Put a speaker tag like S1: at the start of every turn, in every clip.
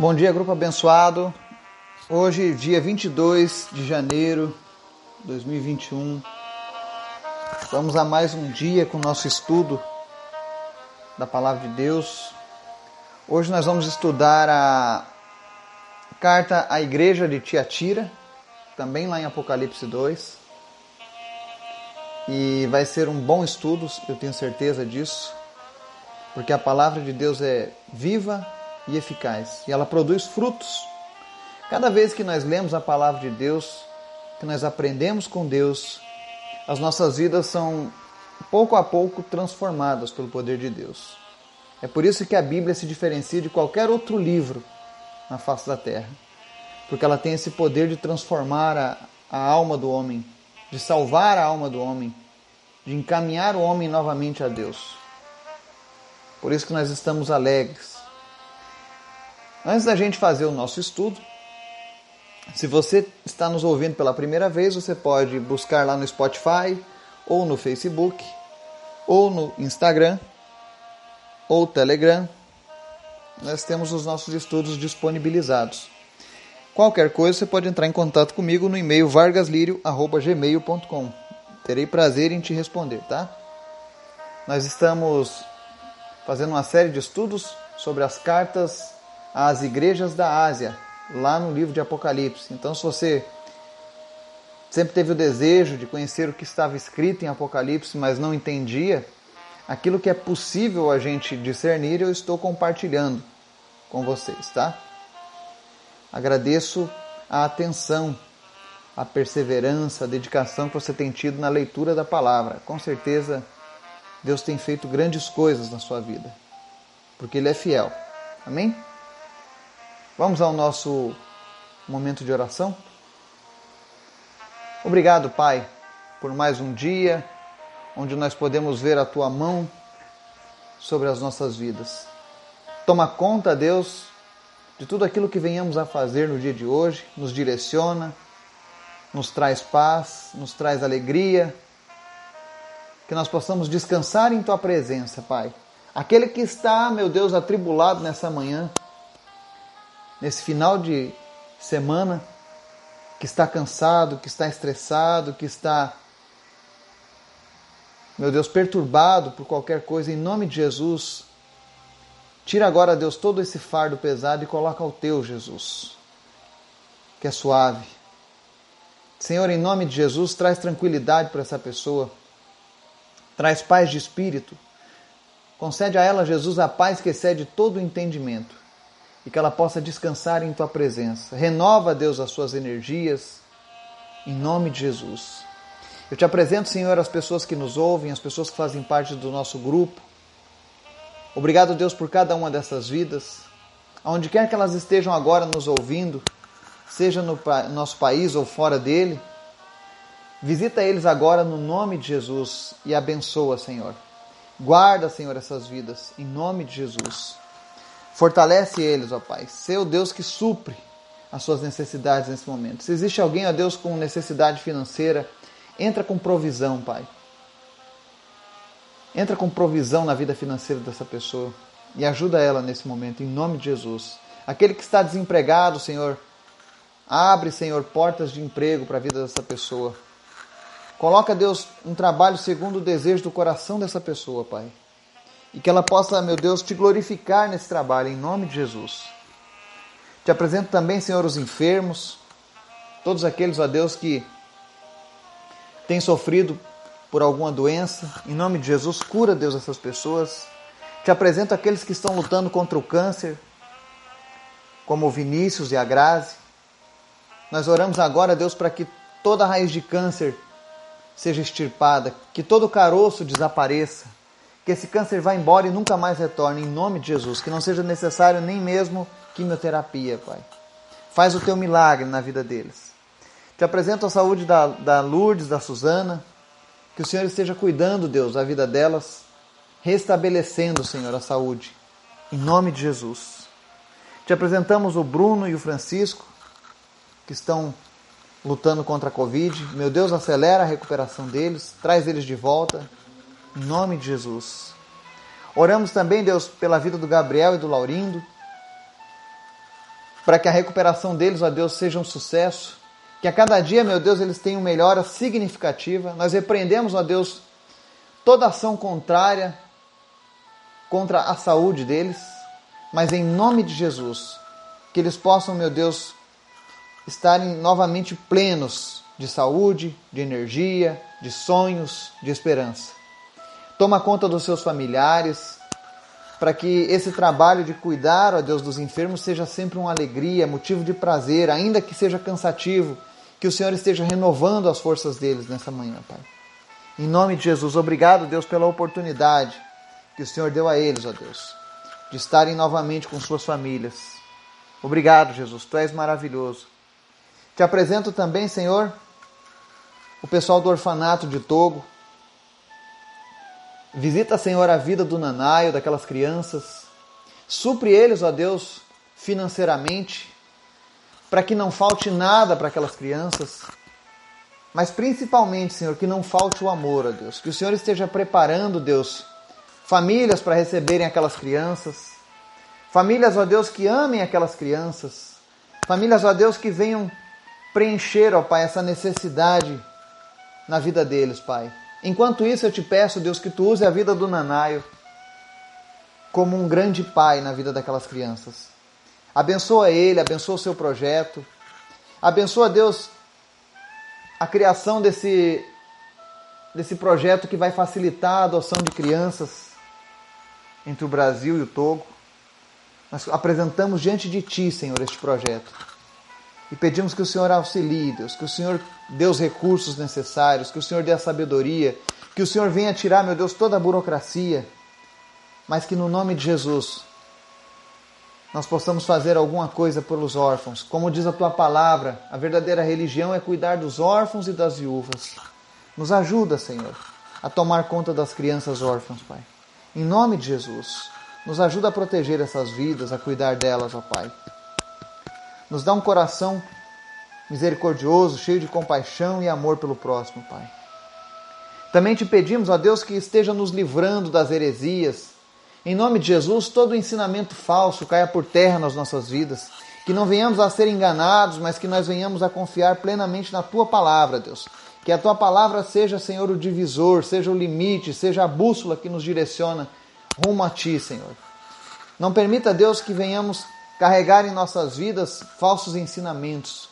S1: Bom dia, grupo abençoado. Hoje, dia 22 de janeiro de 2021. Vamos a mais um dia com o nosso estudo da Palavra de Deus. Hoje nós vamos estudar a carta à igreja de Tiatira, também lá em Apocalipse 2. E vai ser um bom estudo, eu tenho certeza disso, porque a palavra de Deus é viva e eficaz e ela produz frutos. Cada vez que nós lemos a palavra de Deus, que nós aprendemos com Deus, as nossas vidas são pouco a pouco transformadas pelo poder de Deus. É por isso que a Bíblia se diferencia de qualquer outro livro na face da terra, porque ela tem esse poder de transformar a, a alma do homem, de salvar a alma do homem, de encaminhar o homem novamente a Deus. Por isso que nós estamos alegres. Antes da gente fazer o nosso estudo, se você está nos ouvindo pela primeira vez, você pode buscar lá no Spotify, ou no Facebook, ou no Instagram, ou Telegram. Nós temos os nossos estudos disponibilizados. Qualquer coisa, você pode entrar em contato comigo no e-mail vargaslirio.gmail.com. Terei prazer em te responder, tá? Nós estamos fazendo uma série de estudos sobre as cartas às igrejas da Ásia, lá no livro de Apocalipse. Então, se você sempre teve o desejo de conhecer o que estava escrito em Apocalipse, mas não entendia, aquilo que é possível a gente discernir, eu estou compartilhando com vocês, tá? Agradeço a atenção, a perseverança, a dedicação que você tem tido na leitura da palavra. Com certeza, Deus tem feito grandes coisas na sua vida, porque Ele é fiel. Amém? Vamos ao nosso momento de oração? Obrigado, Pai, por mais um dia onde nós podemos ver a Tua mão sobre as nossas vidas. Toma conta, Deus, de tudo aquilo que venhamos a fazer no dia de hoje, nos direciona, nos traz paz, nos traz alegria, que nós possamos descansar em Tua presença, Pai. Aquele que está, meu Deus, atribulado nessa manhã, nesse final de semana, que está cansado, que está estressado, que está, meu Deus, perturbado por qualquer coisa, em nome de Jesus, tira agora, Deus, todo esse fardo pesado e coloca o teu, Jesus, que é suave. Senhor, em nome de Jesus, traz tranquilidade para essa pessoa, traz paz de espírito. Concede a ela, Jesus, a paz que excede todo o entendimento e que ela possa descansar em tua presença. Renova, Deus, as suas energias, em nome de Jesus. Eu te apresento, Senhor, as pessoas que nos ouvem, as pessoas que fazem parte do nosso grupo. Obrigado, Deus, por cada uma dessas vidas, aonde quer que elas estejam agora nos ouvindo, seja no nosso país ou fora dele. Visita eles agora no nome de Jesus e abençoa, Senhor. Guarda, Senhor, essas vidas, em nome de Jesus. Fortalece eles, ó Pai. Ser o Deus que supre as suas necessidades nesse momento. Se existe alguém, ó Deus, com necessidade financeira, entra com provisão, Pai. Entra com provisão na vida financeira dessa pessoa e ajuda ela nesse momento, em nome de Jesus. Aquele que está desempregado, Senhor, abre, Senhor, portas de emprego para a vida dessa pessoa. Coloca, Deus, um trabalho segundo o desejo do coração dessa pessoa, Pai e que ela possa, meu Deus, te glorificar nesse trabalho, em nome de Jesus. Te apresento também, Senhor, os enfermos, todos aqueles, ó Deus, que têm sofrido por alguma doença, em nome de Jesus, cura, Deus, essas pessoas. Te apresento aqueles que estão lutando contra o câncer, como o Vinícius e a Grazi. Nós oramos agora, Deus, para que toda raiz de câncer seja extirpada, que todo caroço desapareça, que esse câncer vá embora e nunca mais retorne, em nome de Jesus. Que não seja necessário nem mesmo quimioterapia, Pai. Faz o teu milagre na vida deles. Te apresento a saúde da, da Lourdes, da Suzana. Que o Senhor esteja cuidando, Deus, da vida delas, restabelecendo, Senhor, a saúde. Em nome de Jesus. Te apresentamos o Bruno e o Francisco, que estão lutando contra a Covid. Meu Deus, acelera a recuperação deles, traz eles de volta em nome de Jesus. Oramos também, Deus, pela vida do Gabriel e do Laurindo. para que a recuperação deles, ó Deus, seja um sucesso. Que a cada dia, meu Deus, eles tenham melhora significativa. Nós repreendemos, ó Deus, toda ação contrária contra a saúde deles, mas em nome de Jesus, que eles possam, meu Deus, estarem novamente plenos de saúde, de energia, de sonhos, de esperança. Toma conta dos seus familiares, para que esse trabalho de cuidar, ó Deus, dos enfermos seja sempre uma alegria, motivo de prazer, ainda que seja cansativo, que o Senhor esteja renovando as forças deles nessa manhã, Pai. Em nome de Jesus, obrigado, Deus, pela oportunidade que o Senhor deu a eles, ó Deus, de estarem novamente com suas famílias. Obrigado, Jesus, tu és maravilhoso. Te apresento também, Senhor, o pessoal do orfanato de Togo. Visita, Senhor, a vida do Nanaio, daquelas crianças. Supre eles, ó Deus, financeiramente, para que não falte nada para aquelas crianças. Mas principalmente, Senhor, que não falte o amor, ó Deus. Que o Senhor esteja preparando, Deus, famílias para receberem aquelas crianças. Famílias, ó Deus, que amem aquelas crianças. Famílias, ó Deus, que venham preencher, ó Pai, essa necessidade na vida deles, Pai. Enquanto isso, eu te peço, Deus, que tu use a vida do Nanaio como um grande pai na vida daquelas crianças. Abençoa ele, abençoa o seu projeto. Abençoa, Deus, a criação desse, desse projeto que vai facilitar a adoção de crianças entre o Brasil e o Togo. Nós apresentamos diante de Ti, Senhor, este projeto. E pedimos que o Senhor auxilie, Deus, que o Senhor dê os recursos necessários, que o Senhor dê a sabedoria, que o Senhor venha tirar, meu Deus, toda a burocracia, mas que no nome de Jesus nós possamos fazer alguma coisa pelos órfãos. Como diz a tua palavra, a verdadeira religião é cuidar dos órfãos e das viúvas. Nos ajuda, Senhor, a tomar conta das crianças órfãs, Pai. Em nome de Jesus, nos ajuda a proteger essas vidas, a cuidar delas, ó Pai. Nos dá um coração misericordioso, cheio de compaixão e amor pelo próximo, Pai. Também te pedimos, ó Deus, que esteja nos livrando das heresias. Em nome de Jesus, todo ensinamento falso caia por terra nas nossas vidas. Que não venhamos a ser enganados, mas que nós venhamos a confiar plenamente na tua palavra, Deus. Que a tua palavra seja, Senhor, o divisor, seja o limite, seja a bússola que nos direciona rumo a ti, Senhor. Não permita, Deus, que venhamos carregar em nossas vidas falsos ensinamentos,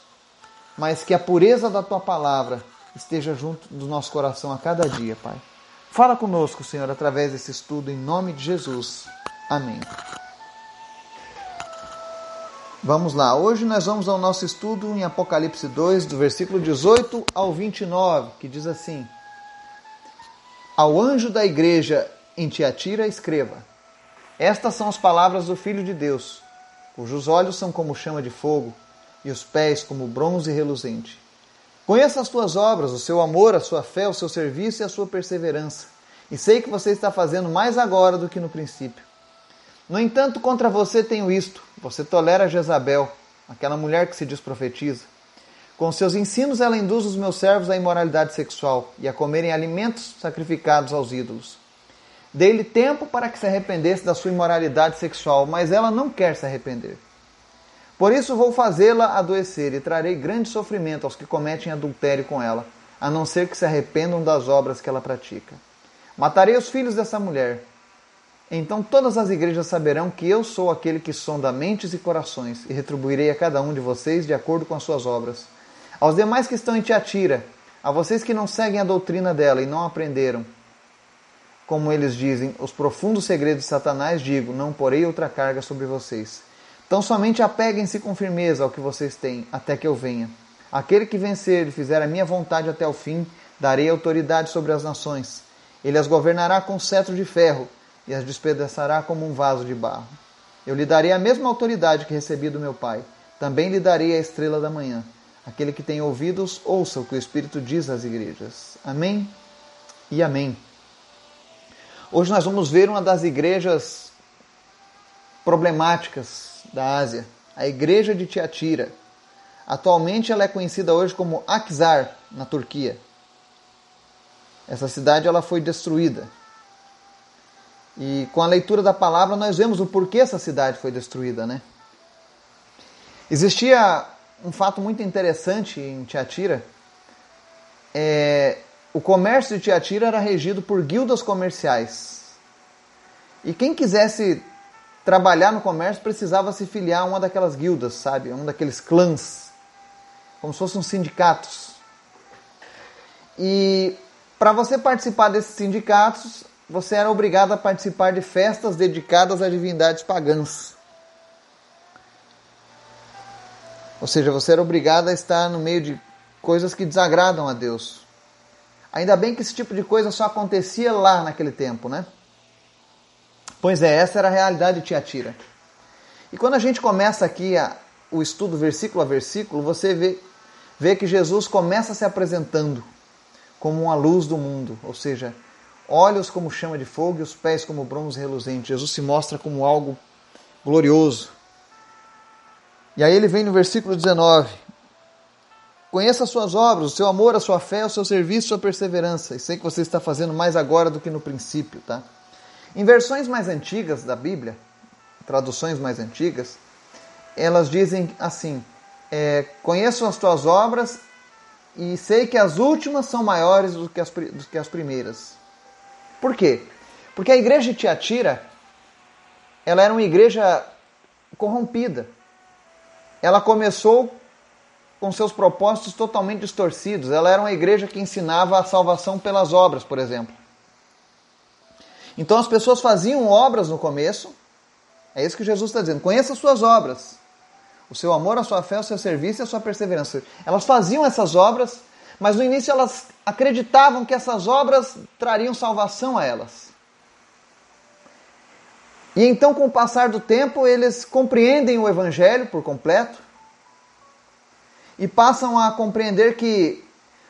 S1: mas que a pureza da tua palavra esteja junto do nosso coração a cada dia, Pai. Fala conosco, Senhor, através desse estudo, em nome de Jesus. Amém. Vamos lá, hoje nós vamos ao nosso estudo em Apocalipse 2, do versículo 18 ao 29, que diz assim: Ao anjo da igreja em Tiatira, escreva: Estas são as palavras do Filho de Deus, cujos olhos são como chama de fogo e os pés como bronze reluzente. Conheço as tuas obras, o seu amor, a sua fé, o seu serviço e a sua perseverança, e sei que você está fazendo mais agora do que no princípio. No entanto, contra você tenho isto: você tolera Jezabel, aquela mulher que se diz profetiza. Com seus ensinos, ela induz os meus servos à imoralidade sexual e a comerem alimentos sacrificados aos ídolos. Dei-lhe tempo para que se arrependesse da sua imoralidade sexual, mas ela não quer se arrepender. Por isso vou fazê-la adoecer e trarei grande sofrimento aos que cometem adultério com ela, a não ser que se arrependam das obras que ela pratica. Matarei os filhos dessa mulher então todas as igrejas saberão que eu sou aquele que sonda mentes e corações, e retribuirei a cada um de vocês de acordo com as suas obras. Aos demais que estão em Tiatira, a vocês que não seguem a doutrina dela e não aprenderam, como eles dizem, os profundos segredos de Satanás, digo: não porei outra carga sobre vocês. Então somente apeguem-se com firmeza ao que vocês têm, até que eu venha. Aquele que vencer e fizer a minha vontade até o fim, darei autoridade sobre as nações. Ele as governará com cetro de ferro e as despedaçará como um vaso de barro. Eu lhe darei a mesma autoridade que recebi do meu Pai. Também lhe darei a estrela da manhã. Aquele que tem ouvidos, ouça o que o Espírito diz às igrejas. Amém e amém. Hoje nós vamos ver uma das igrejas problemáticas da Ásia, a igreja de Tiatira. Atualmente ela é conhecida hoje como Akzar, na Turquia. Essa cidade ela foi destruída. E com a leitura da palavra nós vemos o porquê essa cidade foi destruída, né? Existia um fato muito interessante em Tiatira. É, o comércio de Tiatira era regido por guildas comerciais. E quem quisesse trabalhar no comércio precisava se filiar a uma daquelas guildas, sabe? Um daqueles clãs, como se fossem sindicatos. E para você participar desses sindicatos, você era obrigado a participar de festas dedicadas a divindades pagãs. Ou seja, você era obrigado a estar no meio de coisas que desagradam a Deus. Ainda bem que esse tipo de coisa só acontecia lá naquele tempo, né? Pois é, essa era a realidade de Tiatira. E quando a gente começa aqui a, o estudo versículo a versículo, você vê, vê que Jesus começa se apresentando como uma luz do mundo, ou seja, olhos como chama de fogo e os pés como bronze reluzente. Jesus se mostra como algo glorioso. E aí ele vem no versículo 19: Conheça as suas obras, o seu amor, a sua fé, o seu serviço, a sua perseverança. E sei que você está fazendo mais agora do que no princípio, tá? Em versões mais antigas da Bíblia, traduções mais antigas, elas dizem assim: é, Conheço as tuas obras e sei que as últimas são maiores do que as, do que as primeiras. Por quê? Porque a igreja de Tiatira ela era uma igreja corrompida. Ela começou com seus propósitos totalmente distorcidos. Ela era uma igreja que ensinava a salvação pelas obras, por exemplo. Então as pessoas faziam obras no começo. É isso que Jesus está dizendo. Conheça as suas obras. O seu amor, a sua fé, o seu serviço e a sua perseverança. Elas faziam essas obras, mas no início elas acreditavam que essas obras trariam salvação a elas. E então, com o passar do tempo, eles compreendem o Evangelho por completo e passam a compreender que,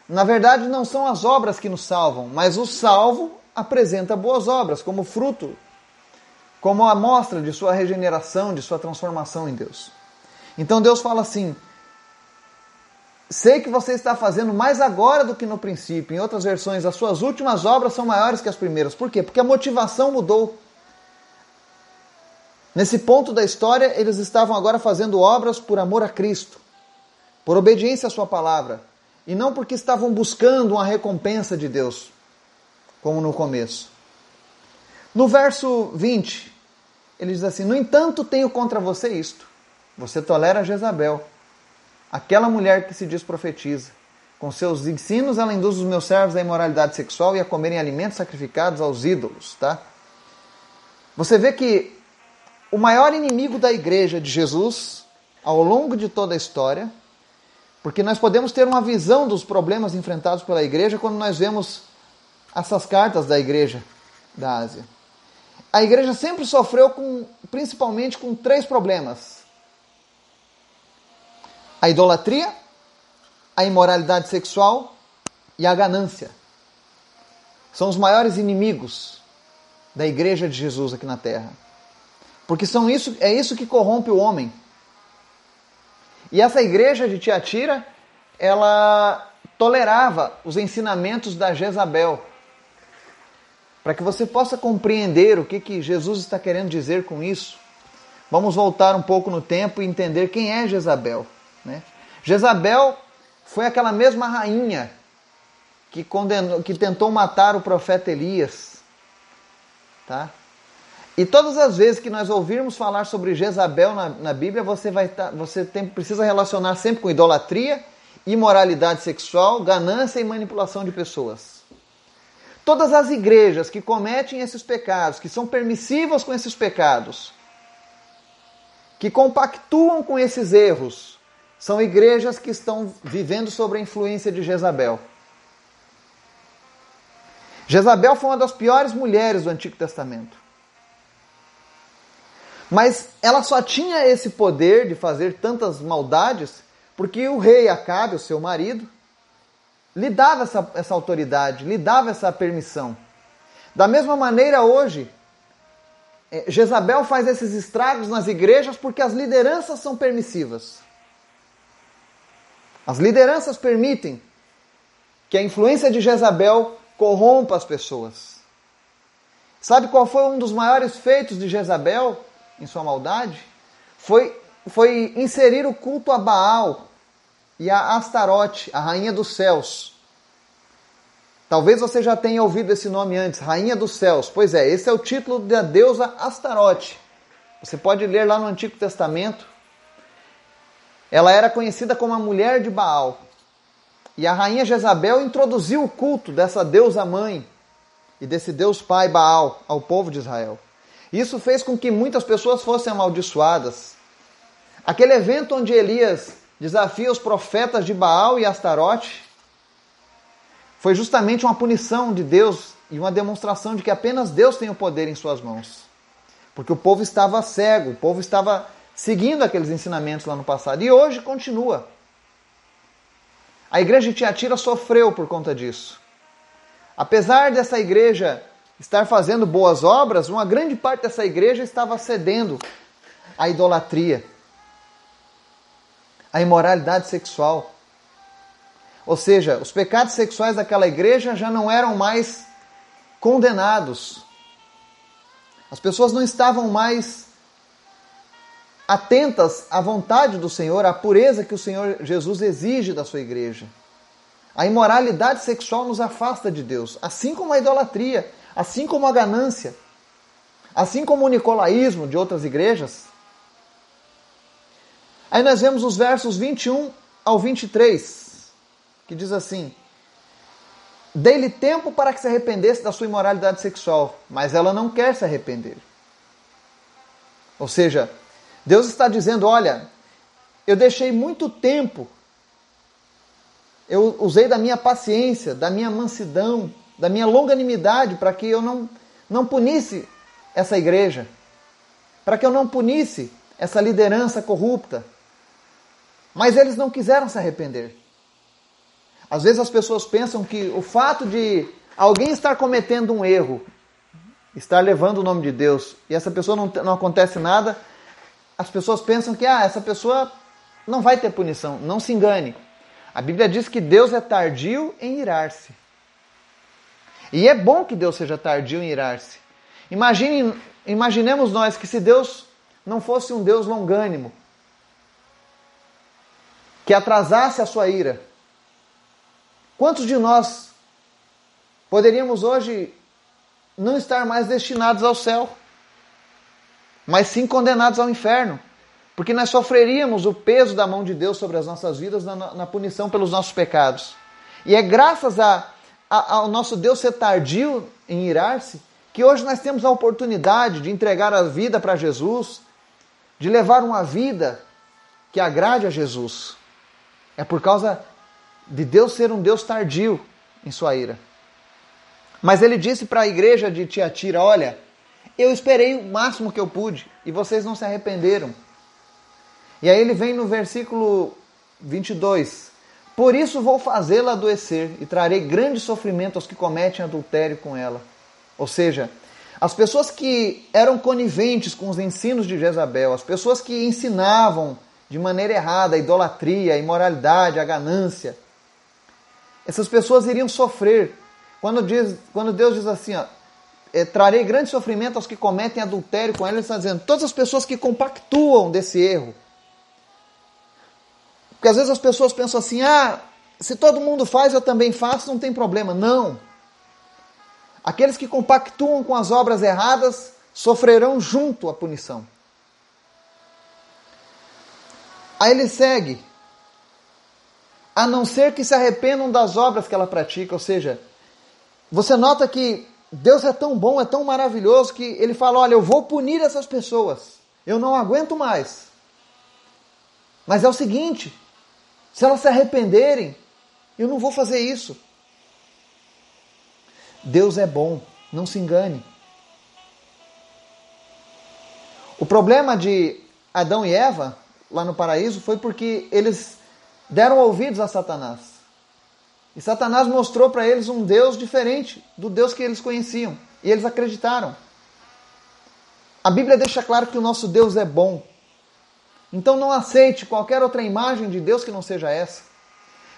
S1: na verdade, não são as obras que nos salvam, mas o salvo apresenta boas obras como fruto, como amostra de sua regeneração, de sua transformação em Deus. Então Deus fala assim: Sei que você está fazendo mais agora do que no princípio. Em outras versões, as suas últimas obras são maiores que as primeiras. Por quê? Porque a motivação mudou. Nesse ponto da história, eles estavam agora fazendo obras por amor a Cristo, por obediência à Sua palavra, e não porque estavam buscando uma recompensa de Deus como no começo. No verso 20, ele diz assim: No entanto, tenho contra você isto. Você tolera Jezabel, aquela mulher que se diz profetiza. Com seus ensinos, ela induz os meus servos à imoralidade sexual e a comerem alimentos sacrificados aos ídolos, tá? Você vê que o maior inimigo da igreja de Jesus, ao longo de toda a história, porque nós podemos ter uma visão dos problemas enfrentados pela igreja quando nós vemos essas cartas da igreja da Ásia. A igreja sempre sofreu com, principalmente com três problemas: a idolatria, a imoralidade sexual e a ganância. São os maiores inimigos da igreja de Jesus aqui na terra. Porque são isso, é isso que corrompe o homem. E essa igreja de Tiatira, ela tolerava os ensinamentos da Jezabel, para que você possa compreender o que, que Jesus está querendo dizer com isso, vamos voltar um pouco no tempo e entender quem é Jezabel. Né? Jezabel foi aquela mesma rainha que, condenou, que tentou matar o profeta Elias. Tá? E todas as vezes que nós ouvirmos falar sobre Jezabel na, na Bíblia, você, vai tá, você tem, precisa relacionar sempre com idolatria, imoralidade sexual, ganância e manipulação de pessoas. Todas as igrejas que cometem esses pecados, que são permissivas com esses pecados, que compactuam com esses erros, são igrejas que estão vivendo sob a influência de Jezabel. Jezabel foi uma das piores mulheres do Antigo Testamento. Mas ela só tinha esse poder de fazer tantas maldades porque o rei Acabe, o seu marido, lhe dava essa, essa autoridade, lhe dava essa permissão. Da mesma maneira, hoje, é, Jezabel faz esses estragos nas igrejas porque as lideranças são permissivas. As lideranças permitem que a influência de Jezabel corrompa as pessoas. Sabe qual foi um dos maiores feitos de Jezabel em sua maldade? Foi foi inserir o culto a Baal e a Astarote, a rainha dos céus. Talvez você já tenha ouvido esse nome antes, Rainha dos Céus. Pois é, esse é o título da deusa Astarote. Você pode ler lá no Antigo Testamento. Ela era conhecida como a mulher de Baal. E a rainha Jezabel introduziu o culto dessa deusa mãe e desse deus pai Baal ao povo de Israel. Isso fez com que muitas pessoas fossem amaldiçoadas. Aquele evento onde Elias desafia os profetas de Baal e Astarote foi justamente uma punição de Deus e uma demonstração de que apenas Deus tem o poder em suas mãos. Porque o povo estava cego, o povo estava seguindo aqueles ensinamentos lá no passado e hoje continua. A igreja de Tiatira sofreu por conta disso. Apesar dessa igreja estar fazendo boas obras, uma grande parte dessa igreja estava cedendo à idolatria, à imoralidade sexual. Ou seja, os pecados sexuais daquela igreja já não eram mais condenados. As pessoas não estavam mais atentas à vontade do Senhor, à pureza que o Senhor Jesus exige da sua igreja. A imoralidade sexual nos afasta de Deus, assim como a idolatria, assim como a ganância, assim como o nicolaísmo de outras igrejas. Aí nós vemos os versos 21 ao 23 que diz assim: Dei-lhe tempo para que se arrependesse da sua imoralidade sexual, mas ela não quer se arrepender. Ou seja, Deus está dizendo: Olha, eu deixei muito tempo, eu usei da minha paciência, da minha mansidão, da minha longanimidade para que eu não, não punisse essa igreja, para que eu não punisse essa liderança corrupta. Mas eles não quiseram se arrepender. Às vezes as pessoas pensam que o fato de alguém estar cometendo um erro, estar levando o nome de Deus, e essa pessoa não, não acontece nada, as pessoas pensam que ah, essa pessoa não vai ter punição. Não se engane. A Bíblia diz que Deus é tardio em irar-se. E é bom que Deus seja tardio em irar-se. Imagine, imaginemos nós que se Deus não fosse um Deus longânimo, que atrasasse a sua ira, Quantos de nós poderíamos hoje não estar mais destinados ao céu, mas sim condenados ao inferno? Porque nós sofreríamos o peso da mão de Deus sobre as nossas vidas na, na punição pelos nossos pecados. E é graças a, ao nosso Deus ser tardio em irar-se que hoje nós temos a oportunidade de entregar a vida para Jesus, de levar uma vida que agrade a Jesus. É por causa de Deus ser um Deus tardio em sua ira. Mas ele disse para a igreja de Tiatira: Olha, eu esperei o máximo que eu pude e vocês não se arrependeram. E aí ele vem no versículo 22. Por isso vou fazê-la adoecer e trarei grande sofrimento aos que cometem adultério com ela. Ou seja, as pessoas que eram coniventes com os ensinos de Jezabel, as pessoas que ensinavam de maneira errada a idolatria, a imoralidade, a ganância, essas pessoas iriam sofrer. Quando, diz, quando Deus diz assim, ó, é, trarei grande sofrimento aos que cometem adultério com ela, ele está dizendo, todas as pessoas que compactuam desse erro. Porque às vezes as pessoas pensam assim, ah, se todo mundo faz, eu também faço, não tem problema. Não. Aqueles que compactuam com as obras erradas sofrerão junto a punição. Aí ele segue a não ser que se arrependam das obras que ela pratica. Ou seja, você nota que Deus é tão bom, é tão maravilhoso, que ele fala: Olha, eu vou punir essas pessoas, eu não aguento mais. Mas é o seguinte: se elas se arrependerem, eu não vou fazer isso. Deus é bom, não se engane. O problema de Adão e Eva lá no paraíso foi porque eles deram ouvidos a Satanás. E Satanás mostrou para eles um Deus diferente do Deus que eles conheciam. E eles acreditaram. A Bíblia deixa claro que o nosso Deus é bom. Então não aceite qualquer outra imagem de Deus que não seja essa.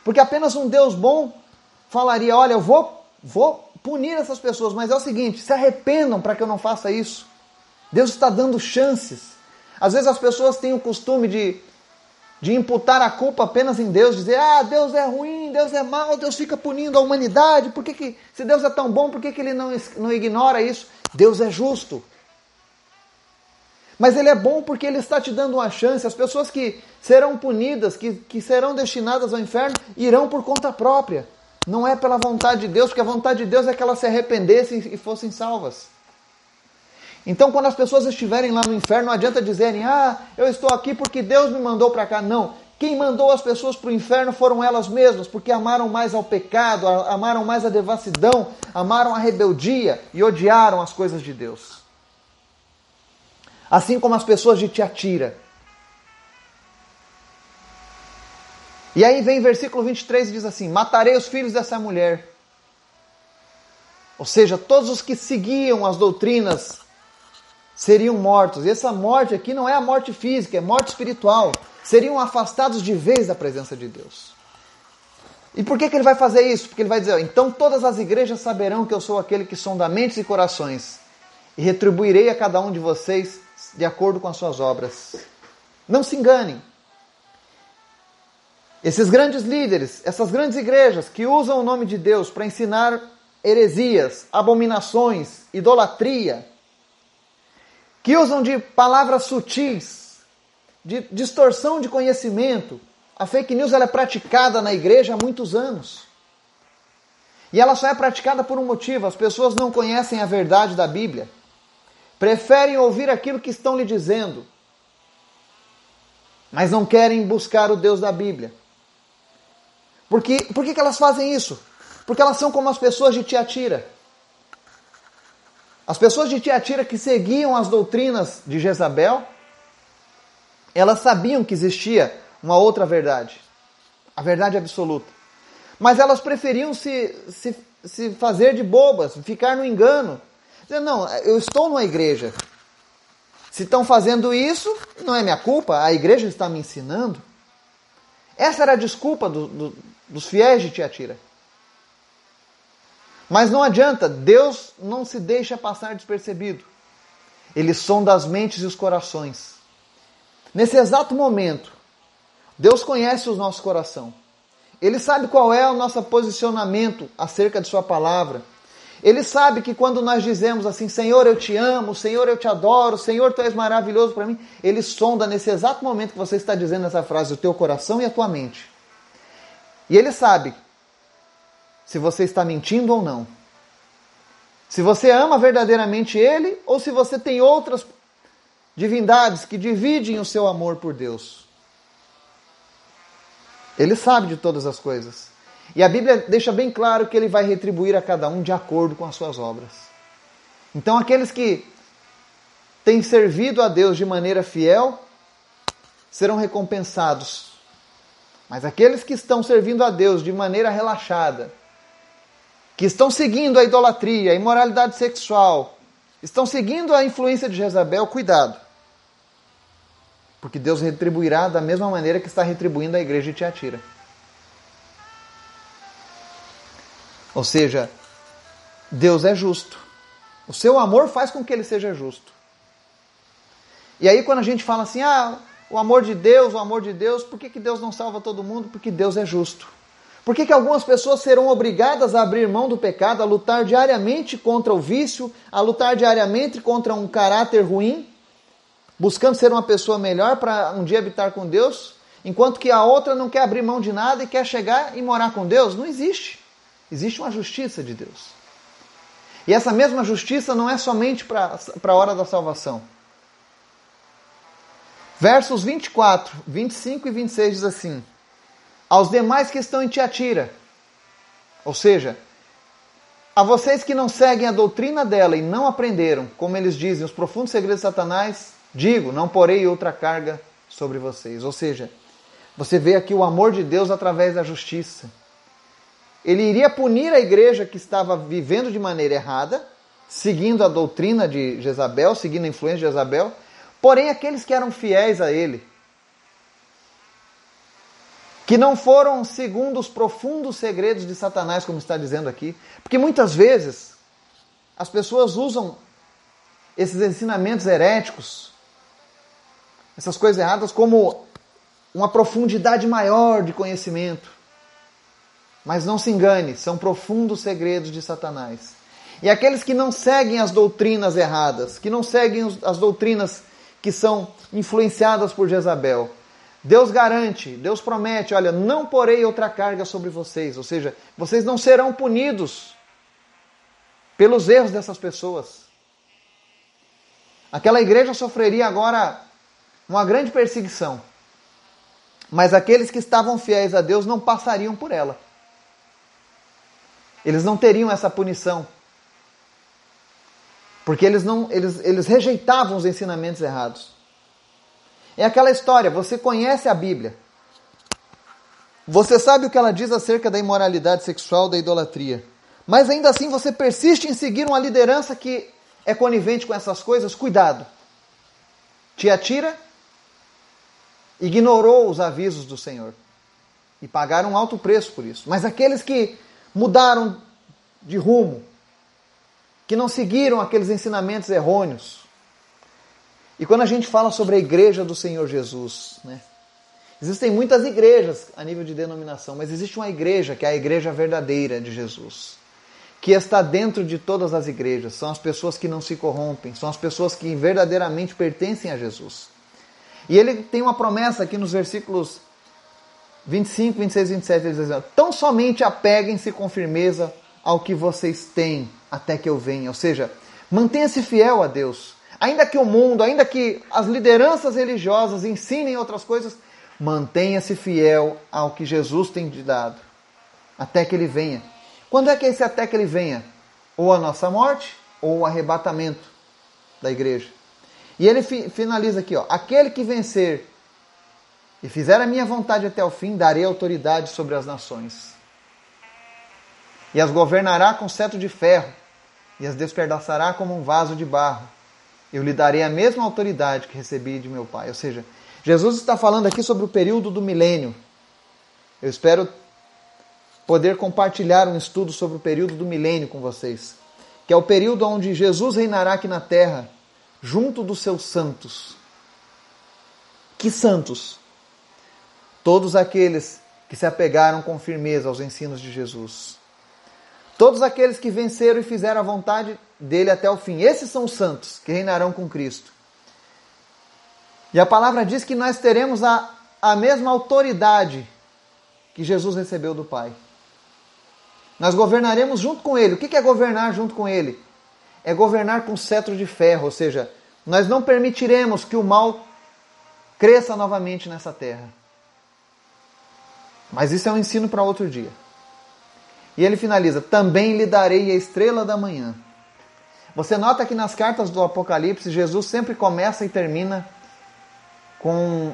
S1: Porque apenas um Deus bom falaria: olha, eu vou, vou punir essas pessoas, mas é o seguinte: se arrependam para que eu não faça isso. Deus está dando chances. Às vezes as pessoas têm o costume de, de imputar a culpa apenas em Deus, dizer, ah, Deus é ruim, Deus é mau, Deus fica punindo a humanidade, por que, que se Deus é tão bom, por que, que ele não, não ignora isso? Deus é justo. Mas ele é bom porque ele está te dando uma chance. As pessoas que serão punidas, que, que serão destinadas ao inferno, irão por conta própria. Não é pela vontade de Deus, porque a vontade de Deus é que elas se arrependessem e fossem salvas. Então, quando as pessoas estiverem lá no inferno, não adianta dizerem, ah, eu estou aqui porque Deus me mandou para cá. Não. Quem mandou as pessoas para o inferno foram elas mesmas, porque amaram mais ao pecado, amaram mais a devassidão, amaram a rebeldia e odiaram as coisas de Deus. Assim como as pessoas de Tiatira. E aí vem versículo 23 e diz assim: Matarei os filhos dessa mulher. Ou seja, todos os que seguiam as doutrinas seriam mortos. E essa morte aqui não é a morte física, é morte espiritual. Seriam afastados de vez da presença de Deus. E por que, que ele vai fazer isso? Porque ele vai dizer: então todas as igrejas saberão que eu sou aquele que sonda mentes e corações, e retribuirei a cada um de vocês de acordo com as suas obras. Não se enganem. Esses grandes líderes, essas grandes igrejas que usam o nome de Deus para ensinar heresias, abominações, idolatria, que usam de palavras sutis, de distorção de conhecimento. A fake news ela é praticada na igreja há muitos anos. E ela só é praticada por um motivo: as pessoas não conhecem a verdade da Bíblia. Preferem ouvir aquilo que estão lhe dizendo, mas não querem buscar o Deus da Bíblia. Por que, por que, que elas fazem isso? Porque elas são como as pessoas de Tiatira. As pessoas de Tiatira que seguiam as doutrinas de Jezabel, elas sabiam que existia uma outra verdade, a verdade absoluta. Mas elas preferiam se, se, se fazer de bobas, ficar no engano, Não, eu estou numa igreja. Se estão fazendo isso, não é minha culpa, a igreja está me ensinando. Essa era a desculpa do, do, dos fiéis de Tiatira. Mas não adianta, Deus não se deixa passar despercebido. Ele sonda as mentes e os corações. Nesse exato momento, Deus conhece o nosso coração. Ele sabe qual é o nosso posicionamento acerca de Sua palavra. Ele sabe que quando nós dizemos assim, Senhor, eu te amo, Senhor, eu te adoro, Senhor, tu és maravilhoso para mim, ele sonda nesse exato momento que você está dizendo essa frase o teu coração e a tua mente. E ele sabe se você está mentindo ou não. Se você ama verdadeiramente ele ou se você tem outras divindades que dividem o seu amor por Deus. Ele sabe de todas as coisas. E a Bíblia deixa bem claro que ele vai retribuir a cada um de acordo com as suas obras. Então, aqueles que têm servido a Deus de maneira fiel serão recompensados. Mas aqueles que estão servindo a Deus de maneira relaxada, que estão seguindo a idolatria, a imoralidade sexual, estão seguindo a influência de Jezabel, cuidado. Porque Deus retribuirá da mesma maneira que está retribuindo a igreja de Tiatira. Ou seja, Deus é justo. O seu amor faz com que ele seja justo. E aí, quando a gente fala assim, ah, o amor de Deus, o amor de Deus, por que, que Deus não salva todo mundo? Porque Deus é justo. Por que, que algumas pessoas serão obrigadas a abrir mão do pecado, a lutar diariamente contra o vício, a lutar diariamente contra um caráter ruim, buscando ser uma pessoa melhor para um dia habitar com Deus, enquanto que a outra não quer abrir mão de nada e quer chegar e morar com Deus? Não existe. Existe uma justiça de Deus. E essa mesma justiça não é somente para a hora da salvação. Versos 24, 25 e 26 diz assim: Aos demais que estão em Tiatira, ou seja, a vocês que não seguem a doutrina dela e não aprenderam, como eles dizem, os profundos segredos de Satanás, digo, não porei outra carga sobre vocês. Ou seja, você vê aqui o amor de Deus através da justiça ele iria punir a igreja que estava vivendo de maneira errada, seguindo a doutrina de Jezabel, seguindo a influência de Jezabel, porém aqueles que eram fiéis a ele, que não foram segundo os profundos segredos de Satanás, como está dizendo aqui, porque muitas vezes as pessoas usam esses ensinamentos heréticos essas coisas erradas como uma profundidade maior de conhecimento. Mas não se engane, são profundos segredos de Satanás. E aqueles que não seguem as doutrinas erradas, que não seguem as doutrinas que são influenciadas por Jezabel, Deus garante, Deus promete: olha, não porei outra carga sobre vocês, ou seja, vocês não serão punidos pelos erros dessas pessoas. Aquela igreja sofreria agora uma grande perseguição, mas aqueles que estavam fiéis a Deus não passariam por ela. Eles não teriam essa punição. Porque eles, não, eles, eles rejeitavam os ensinamentos errados. É aquela história, você conhece a Bíblia. Você sabe o que ela diz acerca da imoralidade sexual, da idolatria. Mas ainda assim você persiste em seguir uma liderança que é conivente com essas coisas. Cuidado. Tiatira ignorou os avisos do Senhor e pagaram um alto preço por isso. Mas aqueles que mudaram de rumo, que não seguiram aqueles ensinamentos errôneos. E quando a gente fala sobre a igreja do Senhor Jesus, né? Existem muitas igrejas a nível de denominação, mas existe uma igreja que é a igreja verdadeira de Jesus, que está dentro de todas as igrejas. São as pessoas que não se corrompem, são as pessoas que verdadeiramente pertencem a Jesus. E ele tem uma promessa aqui nos versículos 25, 26 e 27, ele diz assim, tão somente apeguem-se com firmeza ao que vocês têm até que eu venha. Ou seja, mantenha-se fiel a Deus. Ainda que o mundo, ainda que as lideranças religiosas ensinem outras coisas, mantenha-se fiel ao que Jesus tem te dado, até que ele venha. Quando é que é esse até que ele venha? Ou a nossa morte, ou o arrebatamento da igreja. E ele finaliza aqui, ó, aquele que vencer e fizer a minha vontade até o fim, darei autoridade sobre as nações. E as governará com cetro de ferro, e as despedaçará como um vaso de barro. Eu lhe darei a mesma autoridade que recebi de meu Pai. Ou seja, Jesus está falando aqui sobre o período do milênio. Eu espero poder compartilhar um estudo sobre o período do milênio com vocês, que é o período onde Jesus reinará aqui na terra, junto dos seus santos. Que santos? Todos aqueles que se apegaram com firmeza aos ensinos de Jesus. Todos aqueles que venceram e fizeram a vontade dele até o fim. Esses são os santos que reinarão com Cristo. E a palavra diz que nós teremos a, a mesma autoridade que Jesus recebeu do Pai. Nós governaremos junto com Ele. O que é governar junto com Ele? É governar com cetro de ferro, ou seja, nós não permitiremos que o mal cresça novamente nessa terra. Mas isso é um ensino para outro dia. E ele finaliza: Também lhe darei a estrela da manhã. Você nota que nas cartas do Apocalipse, Jesus sempre começa e termina com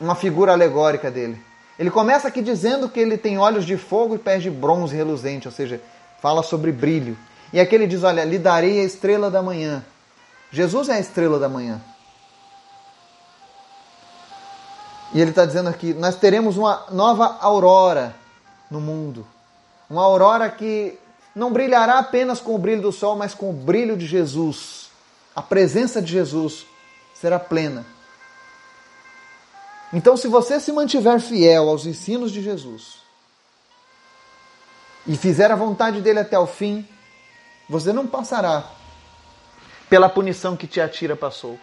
S1: uma figura alegórica dele. Ele começa aqui dizendo que ele tem olhos de fogo e pés de bronze reluzente, ou seja, fala sobre brilho. E aqui ele diz: Olha, lhe darei a estrela da manhã. Jesus é a estrela da manhã. E ele está dizendo aqui: nós teremos uma nova aurora no mundo. Uma aurora que não brilhará apenas com o brilho do sol, mas com o brilho de Jesus. A presença de Jesus será plena. Então, se você se mantiver fiel aos ensinos de Jesus e fizer a vontade dele até o fim, você não passará pela punição que te atira passou,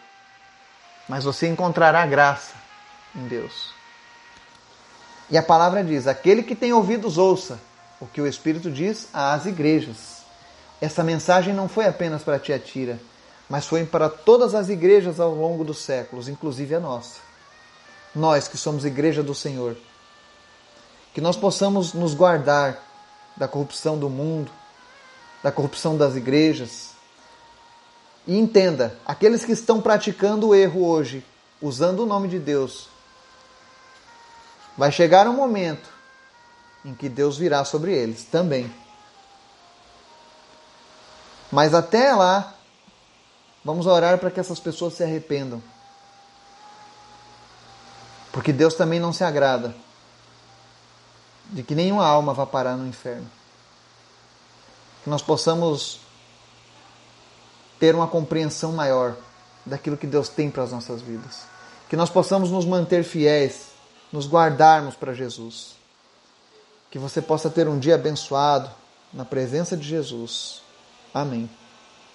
S1: mas você encontrará graça em Deus. E a palavra diz: aquele que tem ouvidos, ouça o que o Espírito diz às igrejas. Essa mensagem não foi apenas para Tiatira, mas foi para todas as igrejas ao longo dos séculos, inclusive a nossa. Nós que somos igreja do Senhor. Que nós possamos nos guardar da corrupção do mundo, da corrupção das igrejas. E entenda, aqueles que estão praticando o erro hoje, usando o nome de Deus, Vai chegar um momento em que Deus virá sobre eles também. Mas até lá, vamos orar para que essas pessoas se arrependam. Porque Deus também não se agrada de que nenhuma alma vá parar no inferno. Que nós possamos ter uma compreensão maior daquilo que Deus tem para as nossas vidas. Que nós possamos nos manter fiéis, nos guardarmos para Jesus. Que você possa ter um dia abençoado na presença de Jesus. Amém.